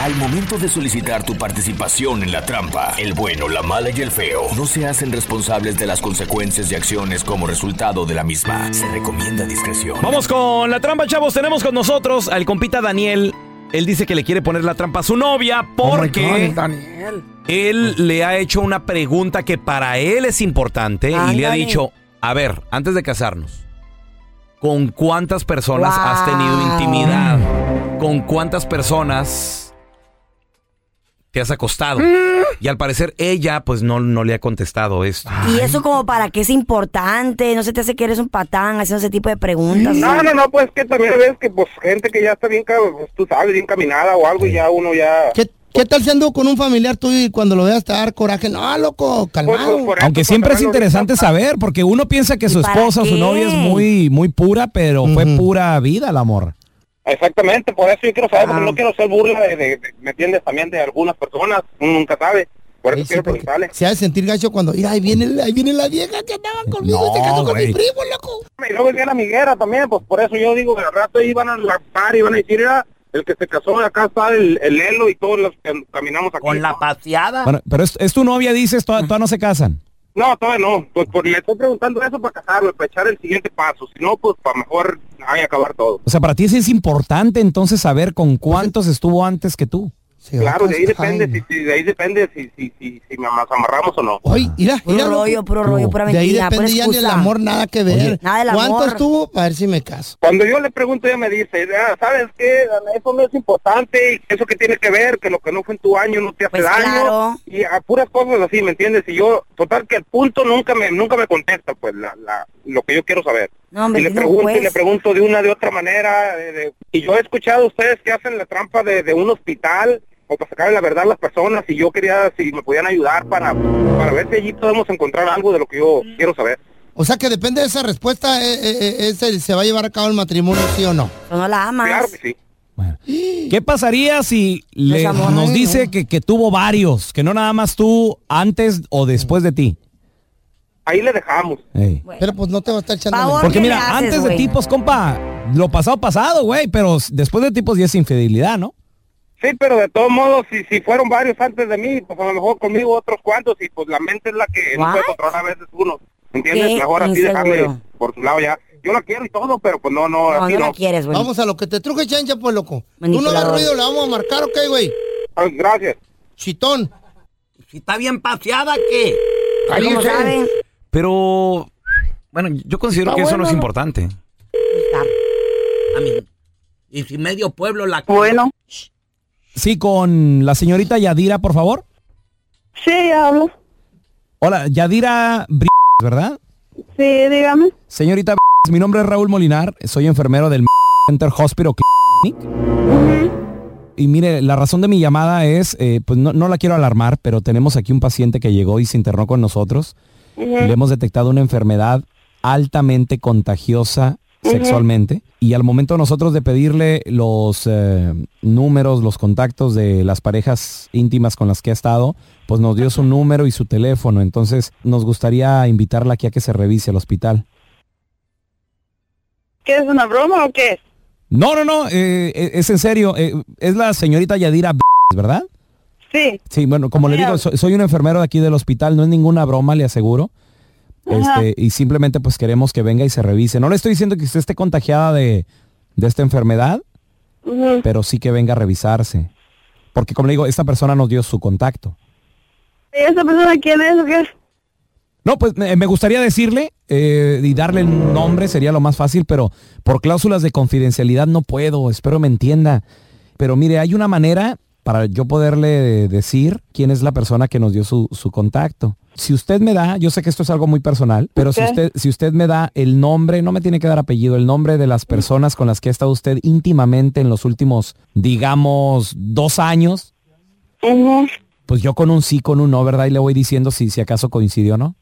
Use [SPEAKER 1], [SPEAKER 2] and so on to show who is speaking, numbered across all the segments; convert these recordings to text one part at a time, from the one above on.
[SPEAKER 1] Al momento de solicitar tu participación en la trampa, el bueno, la mala y el feo no se hacen responsables de las consecuencias y acciones como resultado de la misma. Se recomienda discreción.
[SPEAKER 2] Vamos con la trampa, chavos. Tenemos con nosotros al compita Daniel. Él dice que le quiere poner la trampa a su novia
[SPEAKER 3] Oh
[SPEAKER 2] porque
[SPEAKER 3] God, Daniel.
[SPEAKER 2] él le ha hecho una pregunta que para él es importante y le ha dicho, a ver, antes de casarnos, ¿con cuántas personas has tenido intimidad? ¿Con cuántas personas te has acostado? Y al parecer ella pues no, no le ha contestado esto.
[SPEAKER 4] Y eso como para qué es importante, no se te hace que eres un patán haciendo ese tipo de preguntas.
[SPEAKER 5] No, no, no, pues que también ves que pues gente que ya está bien, pues, tú sabes, bien caminada o algo y ya uno ya...
[SPEAKER 6] ¿Qué, qué tal si ando con un familiar tuyo y cuando lo veas te dar coraje? No, loco,
[SPEAKER 5] Pues,
[SPEAKER 6] calmado.
[SPEAKER 5] pues, por eso,
[SPEAKER 7] Aunque
[SPEAKER 5] pues,
[SPEAKER 7] siempre es interesante saber, porque uno piensa que
[SPEAKER 4] ¿Y
[SPEAKER 7] su esposa o su novia es muy, muy pura, pero fue pura vida el amor.
[SPEAKER 5] Exactamente, por eso yo quiero saber, porque
[SPEAKER 4] Ah.
[SPEAKER 5] no quiero ser burla de, de- de- ¿me entiendes? También de algunas personas, uno nunca sabe. Por eso
[SPEAKER 6] sí,
[SPEAKER 5] quiero preguntarle.
[SPEAKER 6] se ha de sentir gacho cuando, mira, ahí viene, ahí viene la vieja que andaba conmigo,
[SPEAKER 7] No,
[SPEAKER 6] se casó con mi primo, loco.
[SPEAKER 5] Y luego viene la miguera también, pues por eso yo digo, al rato van a la par y van a decir, mira, el que se casó, acá está el, el Lelo y todos los que caminamos aquí.
[SPEAKER 4] Con la
[SPEAKER 5] ¿no?
[SPEAKER 4] paseada.
[SPEAKER 7] Bueno, pero es, es tu novia, dices, todavía no se casan.
[SPEAKER 5] No, todavía no, pues, pues le estoy preguntando eso para casarme, para echar el siguiente paso, si no, pues para mejor ay, acabar todo.
[SPEAKER 7] O sea, para ti sí es importante entonces saber con cuántos estuvo antes que tú.
[SPEAKER 6] Se
[SPEAKER 5] Claro, de ahí depende, si, si- de ahí depende si, si, si, si nos amarramos o no.
[SPEAKER 6] Oye, mira,
[SPEAKER 4] Puro
[SPEAKER 6] mira,
[SPEAKER 4] rollo, puro rollo, pura
[SPEAKER 6] De ahí
[SPEAKER 4] mentira, pura
[SPEAKER 6] depende ya ni el
[SPEAKER 4] excusa.
[SPEAKER 6] amor, nada que ver.
[SPEAKER 7] Oye,
[SPEAKER 4] nada del
[SPEAKER 6] ¿Cuánto
[SPEAKER 4] amor.
[SPEAKER 6] estuvo? Para ver si me caso.
[SPEAKER 5] Cuando yo le pregunto, ella me dice, "Ah, ¿sabes qué? Eso no es importante, y eso que tiene que ver, que lo que no fue en tu año no te hace
[SPEAKER 4] Pues
[SPEAKER 5] daño.
[SPEAKER 4] claro.
[SPEAKER 5] Y a puras cosas así, ¿me entiendes? Y yo, total que el punto nunca me nunca me contesta, pues, la, la, lo que yo quiero saber.
[SPEAKER 4] No, hombre,
[SPEAKER 5] y le
[SPEAKER 4] no,
[SPEAKER 5] pregunto y
[SPEAKER 4] pues.
[SPEAKER 5] le pregunto de una de otra manera. de- de- y yo he escuchado a ustedes que hacen la trampa de, de un hospital o para sacar la verdad a las personas y yo quería si me podían ayudar para, para ver si allí podemos encontrar algo de lo que yo quiero saber.
[SPEAKER 6] O sea que depende de esa respuesta, eh, eh, eh, es el- se va a llevar a cabo el matrimonio, sí o no.
[SPEAKER 4] No la amas.
[SPEAKER 5] Claro que sí.
[SPEAKER 7] Bueno. ¿Qué pasaría si le-
[SPEAKER 4] amor,
[SPEAKER 7] nos
[SPEAKER 4] no.
[SPEAKER 7] dice que, que tuvo varios, que no nada más tú antes o después de ti?
[SPEAKER 5] Ahí le dejamos.
[SPEAKER 4] Bueno.
[SPEAKER 6] Pero pues no te va a estar echando
[SPEAKER 4] Favor.
[SPEAKER 7] Porque
[SPEAKER 4] ¿qué
[SPEAKER 7] mira,
[SPEAKER 4] haces,
[SPEAKER 7] antes de tipos, compa, lo pasado pasado, güey, pero después de tipos ya es infidelidad, ¿no?
[SPEAKER 5] Sí, pero de todos modos, si, si fueron varios antes de mí, pues a lo mejor conmigo otros cuantos y pues la mente es la que no puede controlar a veces uno. ¿Entiendes?
[SPEAKER 4] Qué
[SPEAKER 5] Mejor así
[SPEAKER 4] inseguro.
[SPEAKER 5] dejarle por su lado ya. Yo la quiero y todo, pero pues no, no,
[SPEAKER 4] No,
[SPEAKER 5] así
[SPEAKER 4] no
[SPEAKER 5] no.
[SPEAKER 4] la quieres, güey.
[SPEAKER 6] Vamos a lo que te truje chancha, pues, loco. Tú no hagas ruido, le vamos a marcar, ¿ok, güey?
[SPEAKER 5] Ah, Gracias.
[SPEAKER 6] Chitón.
[SPEAKER 8] Si está bien paseada, ¿qué?
[SPEAKER 4] ¿Cómo saben?
[SPEAKER 2] Pero, bueno, yo considero
[SPEAKER 6] Está
[SPEAKER 2] que eso no es importante.
[SPEAKER 8] A mí. Y si medio pueblo la...
[SPEAKER 5] Bueno.
[SPEAKER 7] Sí, con la señorita Yadira, por favor.
[SPEAKER 5] Sí, hablo.
[SPEAKER 7] Hola, Yadira ¿verdad?
[SPEAKER 5] Sí, dígame.
[SPEAKER 7] Señorita, mi nombre es Raúl Molinar, soy enfermero del Center Hospital Clinic. Y mire, la razón de mi llamada es, eh, pues no, no la quiero alarmar, pero tenemos aquí un paciente que llegó y se internó con nosotros. Le hemos detectado una enfermedad altamente contagiosa sexualmente. Y al momento nosotros de pedirle los eh, números, los contactos de las parejas íntimas con las que ha estado, pues nos dio su número y su teléfono. Entonces nos gustaría invitarla aquí a que se revise al hospital.
[SPEAKER 5] ¿Qué es una broma o qué es?
[SPEAKER 7] No, no, no, eh, eh, es en serio. eh, es la señorita Yadira, ¿verdad?
[SPEAKER 5] Sí.
[SPEAKER 7] Sí, bueno, como le digo, so- soy un enfermero de aquí del hospital, no es ninguna broma, le aseguro. Este, y simplemente pues queremos que venga y se revise. No le estoy diciendo que usted esté contagiada de, de esta enfermedad, pero sí que venga a revisarse. Porque como le digo, esta persona nos dio su contacto.
[SPEAKER 9] ¿Y esa persona quién es o qué?
[SPEAKER 10] No, pues me me gustaría decirle eh, y darle el nombre sería lo más fácil, pero por cláusulas de confidencialidad no puedo, espero me entienda. Pero mire, hay una manera para yo poderle decir quién es la persona que nos dio su, su contacto. Si usted me da, yo sé que esto es algo muy personal, pero si usted, si usted me da el nombre, no me tiene que dar apellido, el nombre de las personas con las que ha estado usted íntimamente en los últimos, digamos, dos años, pues yo con un sí, con un no, ¿verdad? Y le voy diciendo si, si acaso coincidió o no.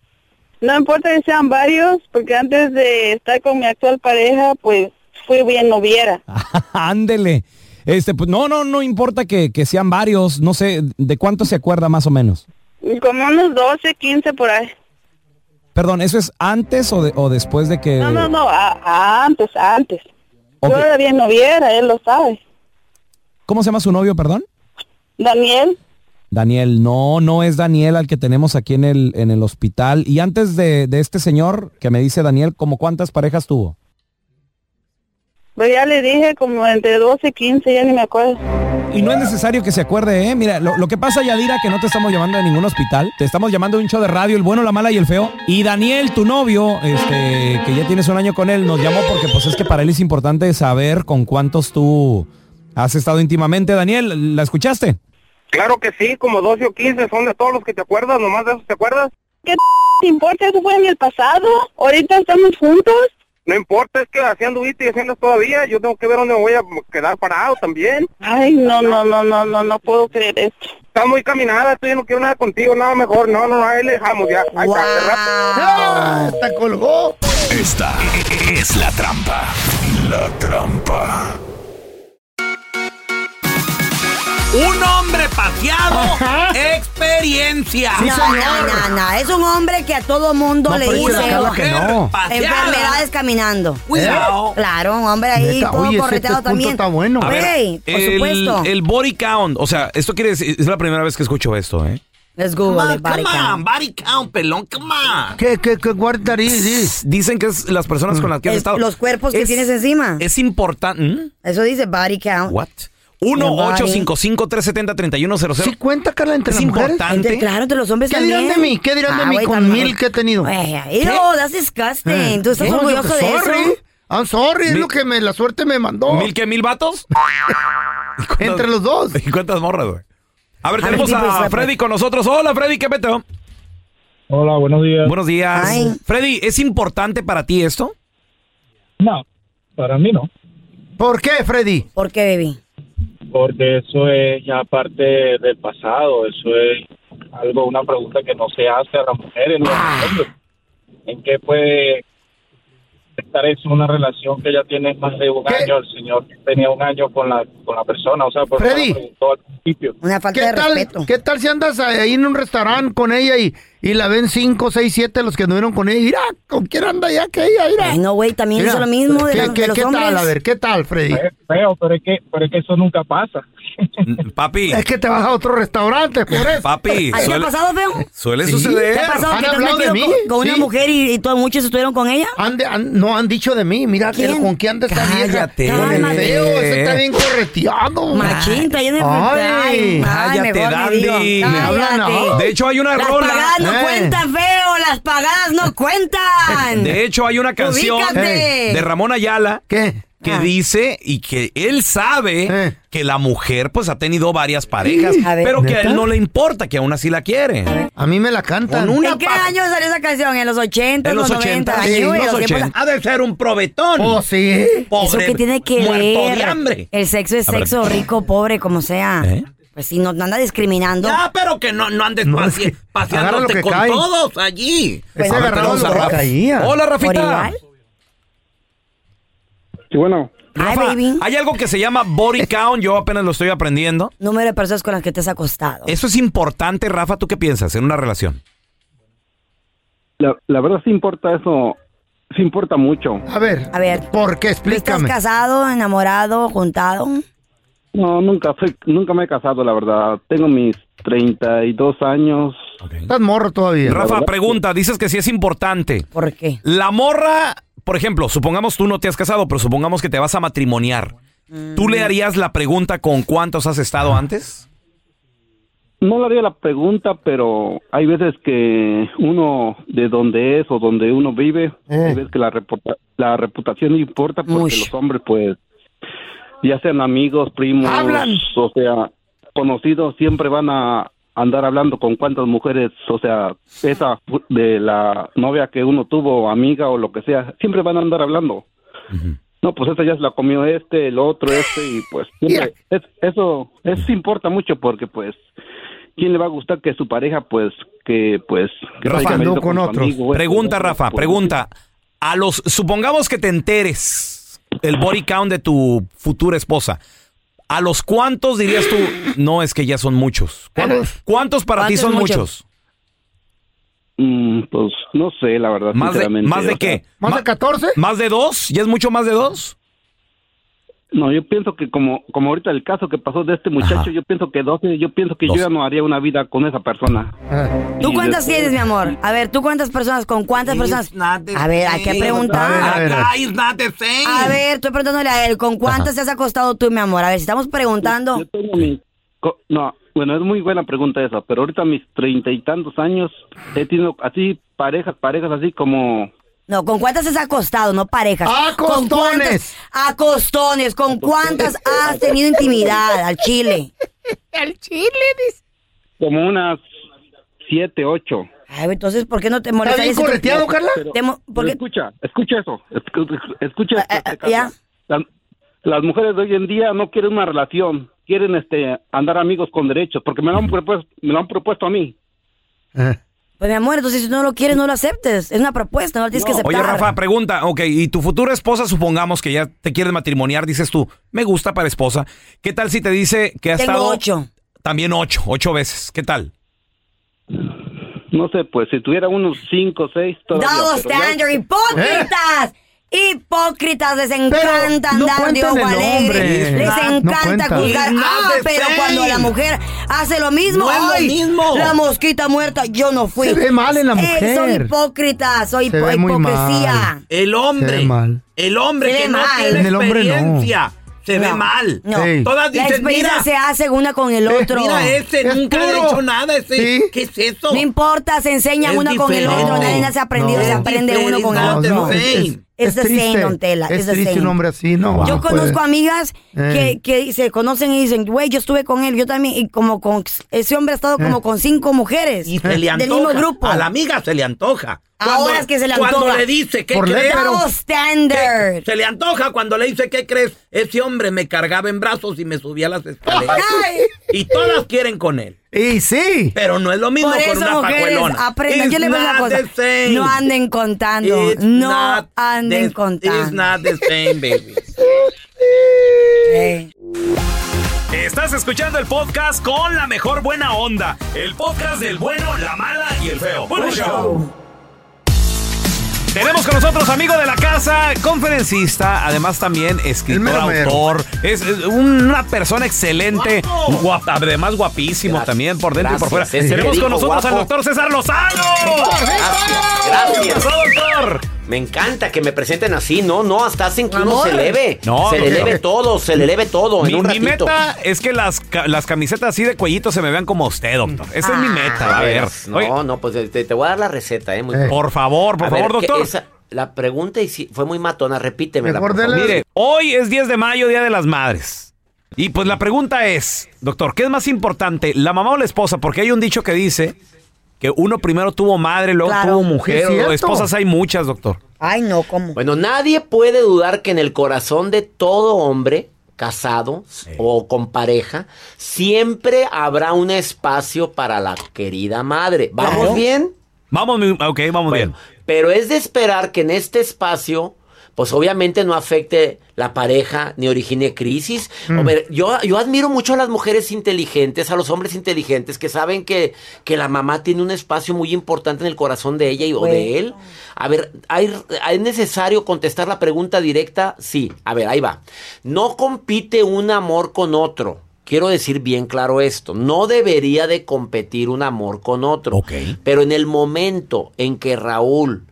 [SPEAKER 9] No importa que sean varios, porque antes de estar con mi actual pareja, pues fui bien noviera.
[SPEAKER 10] Ándele. Este, pues no, no, no importa que, que sean varios, no sé, ¿de cuánto se acuerda más o menos?
[SPEAKER 9] Como unos 12, 15 por ahí.
[SPEAKER 10] Perdón, ¿eso es antes o, de- o después de que...
[SPEAKER 9] No, no, no, a- a antes, antes.
[SPEAKER 10] Ok.
[SPEAKER 9] Yo era bien noviera, él lo sabe.
[SPEAKER 10] ¿Cómo se llama su novio, perdón?
[SPEAKER 9] Daniel,
[SPEAKER 10] Daniel, no, no es Daniel al que tenemos aquí en el, en el hospital. Y antes de, de este señor que me dice Daniel, ¿como cuántas parejas tuvo?
[SPEAKER 9] Pues ya le dije como entre 12 y 15, ya ni me acuerdo.
[SPEAKER 10] Y no es necesario que se acuerde, ¿eh? Mira, lo, lo que pasa, Yadira, que no te estamos llamando de ningún hospital. Te estamos llamando de un show de radio, el bueno, la mala y el feo. Y Daniel, tu novio, este, que ya tienes un año con él, nos llamó porque pues es que para él es importante saber con cuántos tú has estado íntimamente. Daniel, ¿la escuchaste?
[SPEAKER 5] Claro que sí, como 12 o 15 son de todos los que te acuerdas, nomás de esos te acuerdas.
[SPEAKER 9] ¿Qué te importa? Eso fue en el pasado. Ahorita estamos juntos.
[SPEAKER 5] No importa, es que así anduviste y haciendo todavía, yo tengo que ver dónde me voy a quedar parado también.
[SPEAKER 9] Ay, no, no, no, no, no, no puedo creer esto.
[SPEAKER 5] Estás muy caminada, tú yo no quiero nada contigo, nada mejor, no, no, no, ahí le dejamos ya. Ahí está, rápido.
[SPEAKER 3] ¡Te colgó!
[SPEAKER 1] Esta es la trampa. La trampa.
[SPEAKER 8] Un hombre paseado, experiencia.
[SPEAKER 4] no, no, no, no, es un hombre que a todo mundo
[SPEAKER 3] No,
[SPEAKER 4] le
[SPEAKER 3] dice que no.
[SPEAKER 4] enfermedades caminando.
[SPEAKER 8] Cuidado.
[SPEAKER 4] Claro, un hombre ahí
[SPEAKER 3] Neta,
[SPEAKER 4] todo
[SPEAKER 3] oye,
[SPEAKER 4] correteado
[SPEAKER 3] este punto
[SPEAKER 4] también.
[SPEAKER 3] está bueno.
[SPEAKER 7] A ver,
[SPEAKER 4] Güey, por
[SPEAKER 7] el,
[SPEAKER 4] supuesto.
[SPEAKER 7] el body count, o sea, esto quiere decir, es la primera vez que escucho esto, ¿eh?
[SPEAKER 4] Let's
[SPEAKER 8] Come
[SPEAKER 4] Google
[SPEAKER 8] on,
[SPEAKER 4] it, body
[SPEAKER 8] come on,
[SPEAKER 4] count.
[SPEAKER 8] body count, pelón, come on.
[SPEAKER 3] ¿Qué, qué, qué?
[SPEAKER 7] Dicen que es las personas con las que has
[SPEAKER 4] El-
[SPEAKER 7] estado.
[SPEAKER 4] los cuerpos que
[SPEAKER 7] Es-
[SPEAKER 4] tienes encima.
[SPEAKER 7] Es importante.
[SPEAKER 4] Eso dice body count.
[SPEAKER 7] What?
[SPEAKER 4] Your body.
[SPEAKER 7] 1-855-370-3100.
[SPEAKER 3] ¿Sí cuenta, Carla, entre
[SPEAKER 7] Es
[SPEAKER 3] las mujeres?
[SPEAKER 7] importante.
[SPEAKER 4] Entre- claro, entre los hombres
[SPEAKER 3] ¿Qué
[SPEAKER 4] también.
[SPEAKER 3] dirán de mí? ¿Qué dirán de
[SPEAKER 4] Ah,
[SPEAKER 3] mí con
[SPEAKER 4] también.
[SPEAKER 3] mil que he tenido?
[SPEAKER 4] Güey, no, that's disgusting. ¿Tú estás
[SPEAKER 3] No,
[SPEAKER 4] orgulloso de
[SPEAKER 3] sorry.
[SPEAKER 4] eso?
[SPEAKER 3] I'm sorry, es lo que me, la suerte me mandó.
[SPEAKER 7] ¿Mil qué? ¿Mil vatos?
[SPEAKER 3] Entre los dos.
[SPEAKER 7] ¿Y cuántas morras, güey? A ver,
[SPEAKER 4] How
[SPEAKER 7] tenemos a
[SPEAKER 4] slept
[SPEAKER 7] Freddy con nosotros. Hola, Freddy, ¿qué peteo?
[SPEAKER 11] Hola, buenos días.
[SPEAKER 7] Buenos días.
[SPEAKER 4] Ay.
[SPEAKER 7] Freddy, ¿es importante para ti esto?
[SPEAKER 11] No, para mí no,
[SPEAKER 3] ¿Por qué, Freddy?
[SPEAKER 4] ¿Por qué, baby?
[SPEAKER 11] Porque eso es ya parte del pasado, eso es algo, una pregunta que no se hace a las mujeres. ¿En qué puede estar eso una relación que ya tiene más de un
[SPEAKER 3] ¿Qué?
[SPEAKER 11] año? El señor tenía un año con la, con la persona, o sea, por
[SPEAKER 3] Freddy.
[SPEAKER 11] al principio.
[SPEAKER 4] Una falta
[SPEAKER 3] ¿Qué
[SPEAKER 4] de
[SPEAKER 3] tal,
[SPEAKER 4] respeto.
[SPEAKER 3] ¿Qué tal si andas ahí en un restaurante con ella y, y la ven cinco, seis, siete los que anduvieron con ella? Mira, ¿con quién anda ya que ella? Mira.
[SPEAKER 4] Ay, no, güey, también
[SPEAKER 3] Mira,
[SPEAKER 4] hizo lo mismo de,
[SPEAKER 3] ¿Qué,
[SPEAKER 4] de
[SPEAKER 3] qué-
[SPEAKER 4] los
[SPEAKER 3] qué
[SPEAKER 4] hombres.
[SPEAKER 3] tal? A ver, ¿qué tal, Freddy?
[SPEAKER 11] Feo, pero es que, pero es que eso nunca pasa.
[SPEAKER 7] Papi,
[SPEAKER 3] Es que te vas a otro restaurante, por eso.
[SPEAKER 7] papi.
[SPEAKER 4] ¿A ti te ha
[SPEAKER 7] suele-
[SPEAKER 4] pasado, feo?
[SPEAKER 7] Suele
[SPEAKER 3] Sí.
[SPEAKER 7] suceder.
[SPEAKER 4] ¿Te ha pasado
[SPEAKER 3] ¿Han
[SPEAKER 4] que te has
[SPEAKER 3] hablado de mí?
[SPEAKER 4] con, con una mujer y, y todos muchos estuvieron con ella?
[SPEAKER 3] Han de- han- no han dicho de mí, mira con quién anda esta vieja.
[SPEAKER 7] Cállate.
[SPEAKER 3] Con el
[SPEAKER 4] Cálmate.
[SPEAKER 3] feo, ese está bien correteado.
[SPEAKER 4] Machín, está lleno de
[SPEAKER 3] Ay,
[SPEAKER 4] Ay,
[SPEAKER 7] cállate, Dandy.
[SPEAKER 3] Me hablan,
[SPEAKER 4] cállate.
[SPEAKER 3] ¿no?
[SPEAKER 7] De hecho, hay una rola.
[SPEAKER 4] No
[SPEAKER 3] Eh.
[SPEAKER 4] cuentan, feo. Las pagadas no cuentan.
[SPEAKER 7] De hecho, hay una canción
[SPEAKER 4] Ubícate.
[SPEAKER 7] de Ramón Ayala
[SPEAKER 3] ¿Qué?
[SPEAKER 7] que
[SPEAKER 4] Ah.
[SPEAKER 7] dice y que él sabe
[SPEAKER 3] Eh.
[SPEAKER 7] que la mujer pues ha tenido varias parejas,
[SPEAKER 4] ver.
[SPEAKER 7] pero que a él no le importa, que aún así la quiere.
[SPEAKER 3] A mí me la cantan.
[SPEAKER 7] Una
[SPEAKER 4] ¿En qué año salió esa canción? ¿En los 80,
[SPEAKER 7] En los
[SPEAKER 4] 90?
[SPEAKER 7] 80,
[SPEAKER 4] Ay,
[SPEAKER 3] sí,
[SPEAKER 4] güey,
[SPEAKER 3] los
[SPEAKER 4] los tiempos-
[SPEAKER 7] 80. Ha de ser un probetón.
[SPEAKER 3] Oh, sí.
[SPEAKER 7] Pobre,
[SPEAKER 4] ¿Eso qué tiene que
[SPEAKER 7] muerto
[SPEAKER 4] ver?
[SPEAKER 7] de hambre.
[SPEAKER 4] El sexo es
[SPEAKER 7] A ver.
[SPEAKER 4] sexo, rico, pobre, como sea.
[SPEAKER 7] ¿Eh?
[SPEAKER 4] Pues si no, no anda discriminando.
[SPEAKER 8] Ya, pero que no, no andes
[SPEAKER 3] No, es que
[SPEAKER 8] paseándote con
[SPEAKER 3] cae.
[SPEAKER 8] todos allí.
[SPEAKER 3] Ese
[SPEAKER 7] A ver,
[SPEAKER 3] agarraba
[SPEAKER 7] tenemos
[SPEAKER 3] lo.
[SPEAKER 7] Hola,
[SPEAKER 4] ¿Por
[SPEAKER 7] Rafita.
[SPEAKER 11] Sí, bueno,
[SPEAKER 4] Hi,
[SPEAKER 7] Rafa,
[SPEAKER 4] baby.
[SPEAKER 7] hay algo que se llama body count, yo apenas lo estoy aprendiendo.
[SPEAKER 4] Número de personas con las que te has acostado.
[SPEAKER 7] Eso es importante, Rafa, ¿tú qué piensas en una relación?
[SPEAKER 11] la, la verdad sí importa eso, sí importa mucho.
[SPEAKER 3] A ver,
[SPEAKER 4] A ver,
[SPEAKER 3] ¿por qué?
[SPEAKER 4] ¿tú estás
[SPEAKER 3] Explícame.
[SPEAKER 4] casado, enamorado, juntado?
[SPEAKER 11] No, nunca fui, nunca me he casado, la verdad. Tengo mis 32 años.
[SPEAKER 3] Estás morro todavía.
[SPEAKER 7] Rafa, pregunta, dices que sí es importante.
[SPEAKER 4] ¿Por qué?
[SPEAKER 7] La morra, por ejemplo, supongamos tú no te has casado, pero supongamos que te vas a matrimoniar. ¿Tú le harías la pregunta con cuántos has estado antes?
[SPEAKER 12] no le haría la pregunta, pero hay veces que uno de donde es o donde uno vive, hay veces que la, reputa- la reputación importa porque los hombres, pues, ya sean amigos, primos,
[SPEAKER 3] Hablan.
[SPEAKER 12] o sea, conocidos, siempre van a andar hablando con cuántas mujeres, o sea, esa de la novia que uno tuvo, amiga o lo que sea, siempre van a andar hablando. No, pues esta ya se la comió este, el otro, este, y pues siempre, es, eso, eso importa mucho porque pues, ¿quién le va a gustar que su pareja, pues, que pues, que
[SPEAKER 7] Rafa,
[SPEAKER 12] haya salido con amigo, esto,
[SPEAKER 7] Pregunta, Rafa,
[SPEAKER 12] pues,
[SPEAKER 7] pregunta. A los, supongamos que te enteres el body count de tu futura esposa. ¿A los cuántos dirías tú? No, es que ya son muchos. ¿Cuántos, cuántos para ti
[SPEAKER 12] ¿Cuántos
[SPEAKER 7] son
[SPEAKER 12] muchos?
[SPEAKER 7] muchos?
[SPEAKER 12] Mm, pues no sé, la verdad,
[SPEAKER 7] ¿Más de. ¿más de qué?
[SPEAKER 3] ¿Más de 14?
[SPEAKER 7] ¿Más de dos? ¿Ya es mucho más de dos?
[SPEAKER 12] No, yo pienso que como, como ahorita el caso que pasó de este muchacho, yo pienso que 12, yo pienso que yo ya no haría una vida con esa persona.
[SPEAKER 4] ¿Tú
[SPEAKER 12] Y
[SPEAKER 4] cuántas
[SPEAKER 12] después-
[SPEAKER 4] tienes, mi amor? A ver, ¿tú cuántas personas? ¿Con cuántas personas? A ver, hay que preguntar.
[SPEAKER 8] A ver, a ver.
[SPEAKER 4] A estoy preguntándole a él, ¿con cuántas te has acostado tú, mi amor? A ver, si estamos preguntando.
[SPEAKER 12] Yo tengo mi- co- no, bueno, es muy buena pregunta esa, pero ahorita a mis treinta y tantos años he tenido así parejas, parejas así como...
[SPEAKER 4] No, ¿con cuántas has acostado? No parejas. ¿Con cuántas? Acostones. ¿Con cuántas has tenido intimidad al chile?
[SPEAKER 3] Al chile, dice.
[SPEAKER 12] Como unas siete, ocho.
[SPEAKER 4] Ay, entonces, ¿por qué no te molesta?
[SPEAKER 12] bien
[SPEAKER 4] ese tu-
[SPEAKER 12] correteado, Carla?
[SPEAKER 4] Te mo-
[SPEAKER 12] Pero
[SPEAKER 4] ¿por qué?
[SPEAKER 12] escucha, escucha eso, escu- escucha esto, este, Carla.
[SPEAKER 4] ¿Ya?
[SPEAKER 12] La- Las mujeres de hoy en día no quieren una relación, quieren este andar amigos con derechos, porque me lo han propuesto, me lo han propuesto a mí.
[SPEAKER 4] Pues mi amor, entonces si no lo quieres, no lo aceptes. Es una propuesta, no lo tienes que aceptar.
[SPEAKER 7] Oye, Rafa, pregunta, ok, y tu futura esposa, supongamos que ya te quiere matrimoniar, dices tú, me gusta para esposa. ¿Qué tal si te dice que has
[SPEAKER 4] Tengo
[SPEAKER 7] estado...
[SPEAKER 4] ocho.
[SPEAKER 7] También ocho, ocho veces. ¿Qué tal?
[SPEAKER 12] No sé, pues si tuviera unos cinco seis todavía.
[SPEAKER 4] Double standard, hipócritas. Hipócritas, les encanta
[SPEAKER 12] no
[SPEAKER 4] andar de
[SPEAKER 12] cuentan
[SPEAKER 4] ojo alegre. Les
[SPEAKER 12] No
[SPEAKER 4] encanta
[SPEAKER 12] cuentan.
[SPEAKER 4] juzgar. Ah,
[SPEAKER 8] the
[SPEAKER 4] pero
[SPEAKER 8] same.
[SPEAKER 4] cuando la mujer hace lo mismo,
[SPEAKER 8] No es lo
[SPEAKER 4] ¡ay!
[SPEAKER 8] mismo.
[SPEAKER 4] La mosquita muerta, yo no fui.
[SPEAKER 3] Se ve mal en la
[SPEAKER 4] Eh,
[SPEAKER 3] mujer.
[SPEAKER 4] soy hipócrita, soy
[SPEAKER 3] Se
[SPEAKER 4] hipo-
[SPEAKER 3] ve muy
[SPEAKER 4] hipocresía.
[SPEAKER 3] mal.
[SPEAKER 8] El
[SPEAKER 3] Se
[SPEAKER 8] hombre,
[SPEAKER 3] ve mal.
[SPEAKER 8] el hombre
[SPEAKER 4] Se ve
[SPEAKER 8] que no
[SPEAKER 4] mal.
[SPEAKER 8] tiene
[SPEAKER 3] En el hombre no.
[SPEAKER 8] experiencia, se ve
[SPEAKER 4] No,
[SPEAKER 8] mal.
[SPEAKER 4] No,
[SPEAKER 3] Sí.
[SPEAKER 8] Todas
[SPEAKER 4] la
[SPEAKER 8] dicen,
[SPEAKER 4] experiencia
[SPEAKER 8] mira,
[SPEAKER 4] se hace una con el otro.
[SPEAKER 8] mira ese,
[SPEAKER 3] Es
[SPEAKER 8] nunca ha hecho nada, ese.
[SPEAKER 3] Sí.
[SPEAKER 8] ¿Qué es eso?
[SPEAKER 4] No importa, se enseña
[SPEAKER 8] Es
[SPEAKER 4] uno con el otro. Nadie nace aprendido,
[SPEAKER 3] No.
[SPEAKER 4] se
[SPEAKER 3] Es
[SPEAKER 4] aprende uno con el
[SPEAKER 8] no,
[SPEAKER 4] otro.
[SPEAKER 8] no,
[SPEAKER 3] es.
[SPEAKER 4] It's the same, don Tela,
[SPEAKER 3] Es
[SPEAKER 4] it's the
[SPEAKER 3] triste
[SPEAKER 4] same.
[SPEAKER 3] un hombre así, no.
[SPEAKER 4] Yo
[SPEAKER 3] no
[SPEAKER 4] conozco
[SPEAKER 3] puede.
[SPEAKER 4] amigas
[SPEAKER 3] Eh.
[SPEAKER 4] que, que se conocen y dicen, güey, yo estuve con él, yo también, y como con, ese hombre ha estado como
[SPEAKER 3] Eh.
[SPEAKER 4] con cinco mujeres
[SPEAKER 8] Y se le
[SPEAKER 4] del
[SPEAKER 8] antoja.
[SPEAKER 4] mismo grupo.
[SPEAKER 8] A la amiga se le antoja.
[SPEAKER 4] Ahora es que se le
[SPEAKER 8] Cuando
[SPEAKER 4] antoja.
[SPEAKER 8] le dice, ¿qué
[SPEAKER 3] Por
[SPEAKER 8] crees?
[SPEAKER 4] standard.
[SPEAKER 8] ¿Qué? Se le antoja cuando le dice, ¿qué crees? Ese hombre me cargaba en brazos y me subía las escaleras.
[SPEAKER 4] Ay.
[SPEAKER 8] Y todas quieren con él.
[SPEAKER 3] Y sí.
[SPEAKER 8] Pero no es lo mismo
[SPEAKER 4] Por
[SPEAKER 8] con una
[SPEAKER 4] mujeres,
[SPEAKER 8] pajuelona.
[SPEAKER 4] aprendan.
[SPEAKER 8] It's
[SPEAKER 4] Yo le voy a cosa. No anden contando.
[SPEAKER 8] It's
[SPEAKER 4] no
[SPEAKER 8] not
[SPEAKER 4] anden
[SPEAKER 8] the-
[SPEAKER 4] contando.
[SPEAKER 8] It's not the same, baby.
[SPEAKER 4] Ey.
[SPEAKER 7] Estás escuchando el podcast con la mejor buena onda. El podcast del bueno, la mala y el feo. Bueno, show. Tenemos con nosotros amigo de la casa, conferencista, además también escritor,
[SPEAKER 3] mero mero.
[SPEAKER 7] autor. Es, es una persona excelente, guapa, además guapísimo
[SPEAKER 13] Gracias.
[SPEAKER 7] también por dentro y por fuera.
[SPEAKER 13] Gracias.
[SPEAKER 7] Tenemos con nosotros al doctor César Lozano.
[SPEAKER 13] Gracias.
[SPEAKER 7] ¿Qué pasó, doctor?
[SPEAKER 13] Me encanta que me presenten así, no, no, hasta hacen que uno se eleve.
[SPEAKER 7] No,
[SPEAKER 13] se le
[SPEAKER 7] doctor.
[SPEAKER 13] eleve todo, se le eleve todo
[SPEAKER 7] Mi,
[SPEAKER 13] en un
[SPEAKER 7] mi
[SPEAKER 13] ratito.
[SPEAKER 7] meta es que las, las camisetas así de cuellito se me vean como usted, doctor. Esa es mi meta. A ver.
[SPEAKER 13] No,
[SPEAKER 7] Oye,
[SPEAKER 13] no, pues te, te voy a dar la receta, ¿eh? Muy
[SPEAKER 3] Eh.
[SPEAKER 7] por favor, por
[SPEAKER 13] A
[SPEAKER 7] favor, doctor.
[SPEAKER 13] esa- la pregunta y si- fue muy matona,
[SPEAKER 3] dele-
[SPEAKER 7] Mire, hoy es 10 de mayo, Día de las Madres. Y pues la pregunta es, doctor, ¿qué es más importante, la mamá o la esposa? Porque hay un dicho que dice que uno primero tuvo madre, luego
[SPEAKER 4] Claro.
[SPEAKER 7] tuvo mujer,
[SPEAKER 3] Es
[SPEAKER 7] o
[SPEAKER 3] cierto.
[SPEAKER 7] esposas hay muchas, doctor.
[SPEAKER 4] Ay, no, ¿cómo?
[SPEAKER 13] Bueno, nadie puede dudar que en el corazón de todo hombre casado o con pareja, siempre habrá un espacio para la querida madre. ¿Vamos
[SPEAKER 4] Claro.
[SPEAKER 13] bien?
[SPEAKER 7] Vamos, mi- ok, vamos
[SPEAKER 13] Bueno,
[SPEAKER 7] bien.
[SPEAKER 13] pero es de esperar que en este espacio, pues obviamente no afecte la pareja ni origine crisis.
[SPEAKER 3] Mm.
[SPEAKER 13] Hombre, yo, yo admiro mucho a las mujeres inteligentes, a los hombres inteligentes que saben que, que la mamá tiene un espacio muy importante en el corazón de ella y, o de él. A ver, ¿hay, ¿es necesario contestar la pregunta directa? Sí. A ver, ahí va. No compite un amor con otro. Quiero decir bien claro esto, no debería de competir un amor con otro.
[SPEAKER 7] Ok.
[SPEAKER 13] Pero en el momento en que Raúl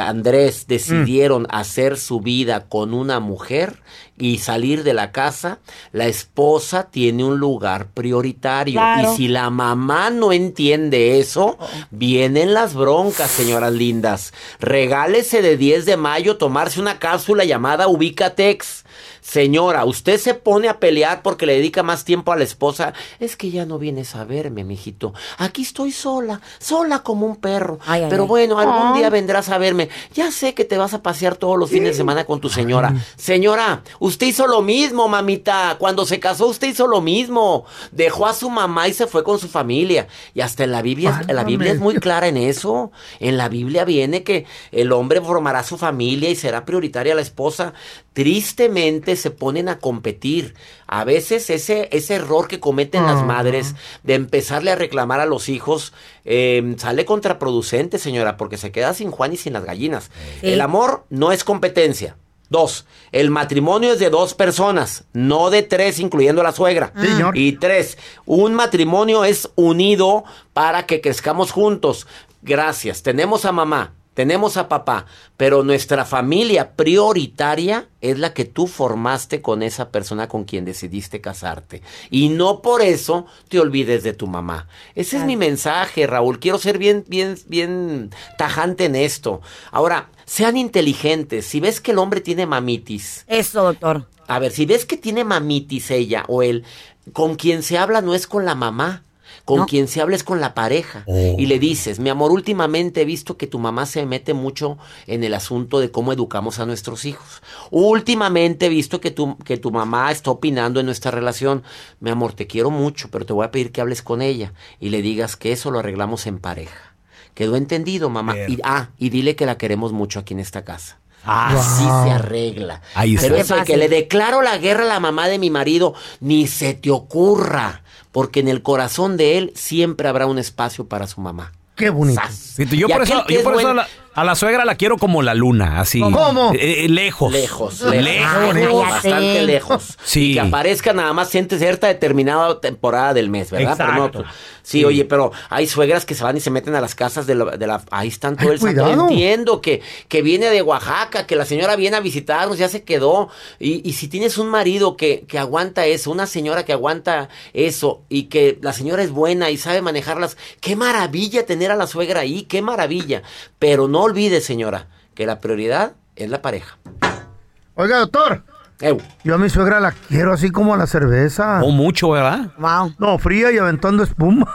[SPEAKER 13] Andrés decidieron hacer su vida con una mujer, y salir de la casa, la esposa tiene un lugar prioritario.
[SPEAKER 14] Claro.
[SPEAKER 13] Y si la mamá no entiende eso, vienen las broncas, señoras lindas. Regálese de 10 de mayo tomarse una cápsula llamada Ubicatex. Señora, usted se pone a pelear porque le dedica más tiempo a la esposa. Es que ya no vienes a verme, mijito. Aquí estoy sola, sola como un perro.
[SPEAKER 4] ay,
[SPEAKER 13] Pero
[SPEAKER 4] ay.
[SPEAKER 13] bueno, algún
[SPEAKER 4] Ah.
[SPEAKER 13] día vendrás a verme. Ya sé que te vas a pasear todos los fines de semana con tu señora. Señora, usted hizo lo mismo, mamita. Cuando se casó, usted hizo lo mismo. Dejó a su mamá y se fue con su familia. Y hasta en la Biblia, la Biblia es muy clara en eso. En la Biblia viene que el hombre formará su familia y será prioritaria la esposa. Tristemente se ponen a competir. A veces ese, ese error que cometen las madres de empezarle a reclamar a los hijos eh, sale contraproducente, señora, porque se queda sin Juan y sin las gallinas.
[SPEAKER 14] Sí.
[SPEAKER 13] El amor no es competencia. Dos, el matrimonio es de dos personas, no de tres, incluyendo a la suegra.
[SPEAKER 3] Señor.
[SPEAKER 13] Y tres, un matrimonio es unido para que crezcamos juntos. Gracias, tenemos a mamá, tenemos a papá, pero nuestra familia prioritaria es la que tú formaste con esa persona con quien decidiste casarte. Y no por eso te olvides de tu mamá. Ese es mi mensaje, Raúl. Quiero ser bien, bien, bien tajante en esto. Ahora, sean inteligentes. Si ves que el hombre tiene mamitis.
[SPEAKER 4] Eso, doctor.
[SPEAKER 13] A ver, si ves que tiene mamitis ella o él, con quien se habla no es con la mamá. Con quien se habla es con la pareja. Y le dices, mi amor, últimamente he visto que tu mamá se mete mucho en el asunto de cómo educamos a nuestros hijos. Últimamente he visto que tu, que tu mamá está opinando en nuestra relación. Mi amor, te quiero mucho, pero te voy a pedir que hables con ella y le digas que eso lo arreglamos en pareja. Quedó entendido, mamá. Y, ah, y dile que la queremos mucho aquí en esta casa. Así
[SPEAKER 7] Wow.
[SPEAKER 13] se arregla.
[SPEAKER 7] Ahí está.
[SPEAKER 13] Pero eso de que le declaro la guerra a la mamá de mi marido, ni se te ocurra, porque en el corazón de él siempre habrá un espacio para su mamá.
[SPEAKER 3] Qué bonito.
[SPEAKER 7] Sí, yo
[SPEAKER 13] Y
[SPEAKER 7] por
[SPEAKER 13] aquel
[SPEAKER 7] eso,
[SPEAKER 13] que
[SPEAKER 7] yo
[SPEAKER 13] es
[SPEAKER 7] por eso a,
[SPEAKER 13] buen-
[SPEAKER 7] la, a la suegra la quiero como la luna, así.
[SPEAKER 3] ¿Cómo?
[SPEAKER 7] Eh, eh, lejos.
[SPEAKER 13] Lejos,
[SPEAKER 7] Lejos.
[SPEAKER 13] lejos, bastante lejos.
[SPEAKER 7] Sí.
[SPEAKER 13] Y que aparezca nada más en cierta determinada temporada del mes, ¿verdad? Pero no sí,
[SPEAKER 7] Sí.
[SPEAKER 13] oye, pero hay suegras que se van y se meten a las casas de la... de la- ahí están todo
[SPEAKER 3] Ay,
[SPEAKER 13] el santo. Entiendo que, que viene de Oaxaca, que la señora viene a visitarnos, ya se quedó. Y, y si tienes un marido que, que aguanta eso, una señora que aguanta eso, y que la señora es buena y sabe manejarlas, qué maravilla tener a la suegra ahí, qué maravilla. Pero no olvides, señora, que la prioridad es la pareja.
[SPEAKER 3] Oiga, doctor. Yo a mi suegra la quiero así como a la cerveza.
[SPEAKER 7] O mucho, ¿verdad?
[SPEAKER 4] Wow.
[SPEAKER 3] No, fría y aventando espuma.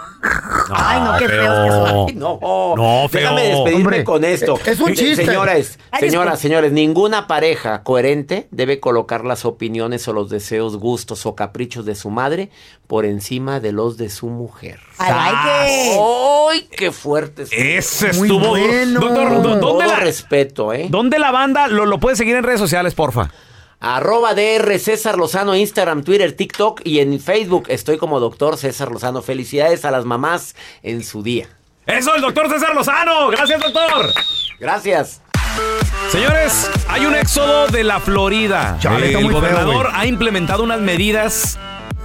[SPEAKER 4] Ay, no, qué
[SPEAKER 7] feo.
[SPEAKER 13] Ay, no,
[SPEAKER 7] No, feo.
[SPEAKER 13] déjame despedirme
[SPEAKER 3] Hombre,
[SPEAKER 13] con esto.
[SPEAKER 3] es un chiste.
[SPEAKER 13] Señoras,
[SPEAKER 4] disculpe.
[SPEAKER 13] señores, ninguna pareja coherente debe colocar las opiniones o los deseos, gustos o caprichos de su madre por encima de los de su mujer.
[SPEAKER 4] Like.
[SPEAKER 13] ¡Ay, qué fuerte!
[SPEAKER 7] Ese
[SPEAKER 3] Muy
[SPEAKER 7] estuvo.
[SPEAKER 3] bueno.
[SPEAKER 7] Doctor, ¿dó- ¿dónde
[SPEAKER 13] Todo
[SPEAKER 7] la,
[SPEAKER 13] respeto, ¿eh?
[SPEAKER 7] ¿Dónde la banda lo, lo puede seguir en redes sociales, porfa?
[SPEAKER 13] Arroba DR César Lozano, Instagram, Twitter, TikTok y en Facebook estoy como doctor César Lozano. Felicidades a las mamás en su día.
[SPEAKER 7] Eso, el doctor César Lozano. Gracias, doctor.
[SPEAKER 13] Gracias.
[SPEAKER 7] Señores, hay un éxodo de la Florida.
[SPEAKER 3] Chale,
[SPEAKER 7] el
[SPEAKER 3] feo,
[SPEAKER 7] gobernador ha implementado unas medidas,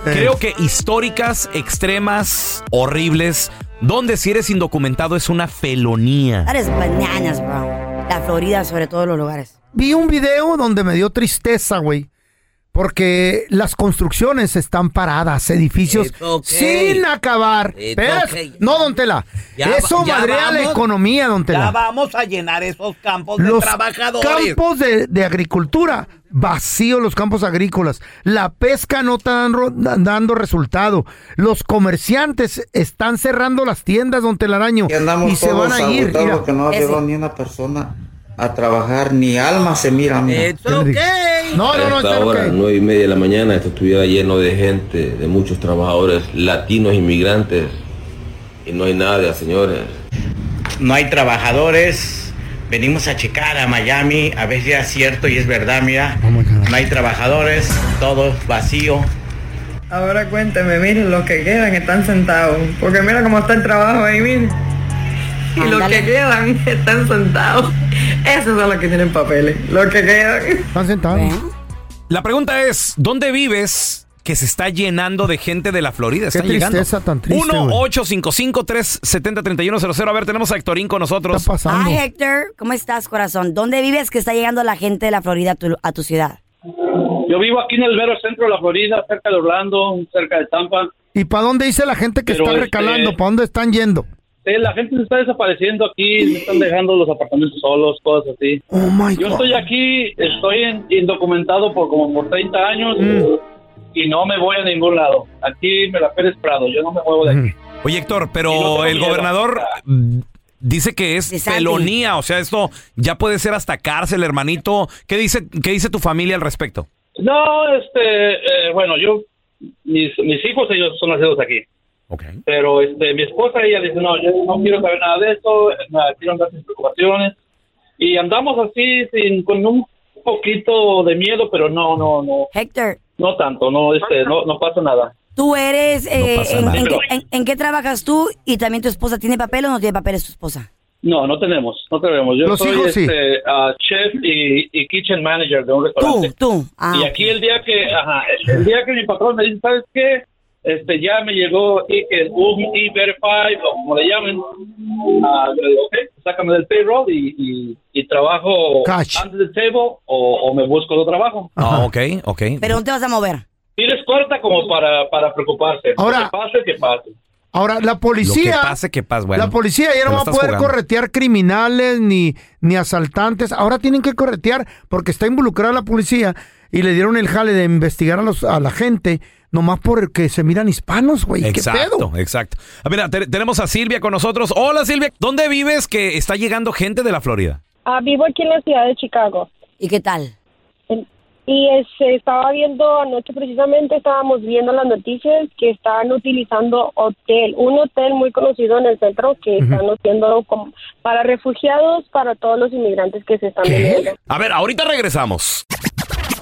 [SPEAKER 3] Eh.
[SPEAKER 7] creo que históricas, extremas, horribles, donde si eres indocumentado es una felonía.
[SPEAKER 4] Is bananas, bro. La Florida, sobre todo los lugares.
[SPEAKER 3] Vi un video donde me dio tristeza, güey. Porque las construcciones están paradas, edificios
[SPEAKER 8] okay.
[SPEAKER 3] sin acabar.
[SPEAKER 8] Okay.
[SPEAKER 3] No, don Tela.
[SPEAKER 8] Ya
[SPEAKER 3] Eso
[SPEAKER 8] ya
[SPEAKER 3] madrea la economía, don
[SPEAKER 8] Ya
[SPEAKER 3] Tela.
[SPEAKER 8] vamos a llenar esos campos de
[SPEAKER 3] Los
[SPEAKER 8] trabajadores.
[SPEAKER 3] campos de, de agricultura, vacíos los campos agrícolas. La pesca no está dando, dando resultado. Los comerciantes están cerrando las tiendas, don Telaraño.
[SPEAKER 15] Y
[SPEAKER 3] se van a ir. mira.
[SPEAKER 15] porque no ni una persona a trabajar, ni alma se mira, mira.
[SPEAKER 8] It's okay.
[SPEAKER 3] No, no, no,
[SPEAKER 16] a esta
[SPEAKER 3] está
[SPEAKER 16] hora,
[SPEAKER 3] ok.
[SPEAKER 16] nueve y media de la mañana, esto estuviera lleno de gente, de muchos trabajadores latinos, inmigrantes, y no hay nada, señores.
[SPEAKER 17] no hay trabajadores. Venimos a checar a Miami, a ver si es cierto y es verdad, mira. No hay trabajadores, todo vacío.
[SPEAKER 18] Ahora cuénteme, miren, los que quedan están sentados. Porque mira cómo está el trabajo ahí, miren. Y los que quedan están sentados. Esos son los que tienen papeles. Los que quedan.
[SPEAKER 3] Están sentados.
[SPEAKER 7] La pregunta es, ¿dónde vives que se está llenando de gente de la Florida?
[SPEAKER 3] Qué
[SPEAKER 7] Están llegando.
[SPEAKER 3] tristeza tan triste, güey.
[SPEAKER 7] 1-855-370-3100. A ver, tenemos a Hectorín con
[SPEAKER 3] ¿Qué
[SPEAKER 7] nosotros.
[SPEAKER 3] está pasando?
[SPEAKER 4] Hi, Héctor. ¿Cómo estás, corazón? ¿Dónde vives que está llegando la gente de la Florida a tu, a tu ciudad?
[SPEAKER 14] Yo vivo aquí en el mero centro de la Florida, cerca de Orlando, cerca de Tampa.
[SPEAKER 3] ¿Y para dónde dice la gente que
[SPEAKER 14] Pero,
[SPEAKER 3] está
[SPEAKER 14] este,
[SPEAKER 3] recalando? ¿Para dónde están yendo?
[SPEAKER 14] La gente se está desapareciendo aquí, se están dejando los apartamentos solos, cosas así.
[SPEAKER 3] Oh my
[SPEAKER 14] Yo
[SPEAKER 3] God.
[SPEAKER 14] estoy aquí, estoy en- indocumentado por como por 30 años
[SPEAKER 3] Mm.
[SPEAKER 14] y no me voy a ningún lado. Aquí me la he esperado, yo no me muevo de aquí.
[SPEAKER 7] Oye, Héctor,
[SPEAKER 14] no
[SPEAKER 7] pero el
[SPEAKER 14] miedo.
[SPEAKER 7] gobernador mm, dice que es felonía, o sea, esto ya puede ser hasta cárcel, hermanito. ¿Qué dice, qué dice tu familia al respecto?
[SPEAKER 14] No, este, eh, bueno, yo, mis, mis hijos, ellos son nacidos aquí. Pero este, mi esposa, ella dice, no, yo no quiero saber nada de esto, nada, quiero andar sin preocupaciones. Y andamos así, sin, con un poquito de miedo, pero no, no, no.
[SPEAKER 4] Héctor.
[SPEAKER 14] No tanto, no, este, no, no pasa nada.
[SPEAKER 4] Tú eres, eh,
[SPEAKER 14] pasa
[SPEAKER 4] en, en qué, en- en qué trabajas tú y también tu esposa tiene papel o no tiene papeles tu esposa?
[SPEAKER 14] No, no tenemos, no tenemos. Yo
[SPEAKER 4] Los
[SPEAKER 14] soy
[SPEAKER 4] hijos sí.
[SPEAKER 14] este, ah, chef y, y kitchen manager de un restaurante.
[SPEAKER 4] Tú, tú.
[SPEAKER 14] y aquí el día que, ajá, el día que mi patrón me dice, ¿sabes qué? Este, ya me llegó un E-Verify, o como le llamen, ah, yo digo, ok, sácame del payroll y, y, y trabajo under the table o, o me busco otro trabajo.
[SPEAKER 7] Ah, ok, ok.
[SPEAKER 4] Pero no te vas a mover.
[SPEAKER 14] Tienes corta como para, para preocuparse.
[SPEAKER 3] Ahora-
[SPEAKER 14] que pase, que pase.
[SPEAKER 3] Ahora, la
[SPEAKER 7] Lo
[SPEAKER 3] policía...
[SPEAKER 7] que pase, que pase, bueno.
[SPEAKER 3] la policía ya no
[SPEAKER 7] lo
[SPEAKER 3] va a poder
[SPEAKER 7] jugando.
[SPEAKER 3] corretear criminales ni, ni asaltantes. Ahora tienen que corretear porque está involucrada la policía y le dieron el jale de investigar a, los, a la gente nomás porque se miran hispanos, güey. ¿Qué pedo?
[SPEAKER 7] Exacto, exacto. Ah, mira, te- tenemos a Silvia con nosotros. Hola, Silvia. ¿Dónde vives que está llegando gente de la Florida?
[SPEAKER 19] Ah, vivo aquí en la ciudad de Chicago.
[SPEAKER 4] ¿Y qué tal?
[SPEAKER 19] Y este, estaba viendo anoche precisamente, estábamos viendo las noticias que están utilizando hotel, un hotel muy conocido en el centro que están haciendo como para refugiados, para todos los inmigrantes que se están viniendo.
[SPEAKER 7] A ver, ahorita regresamos.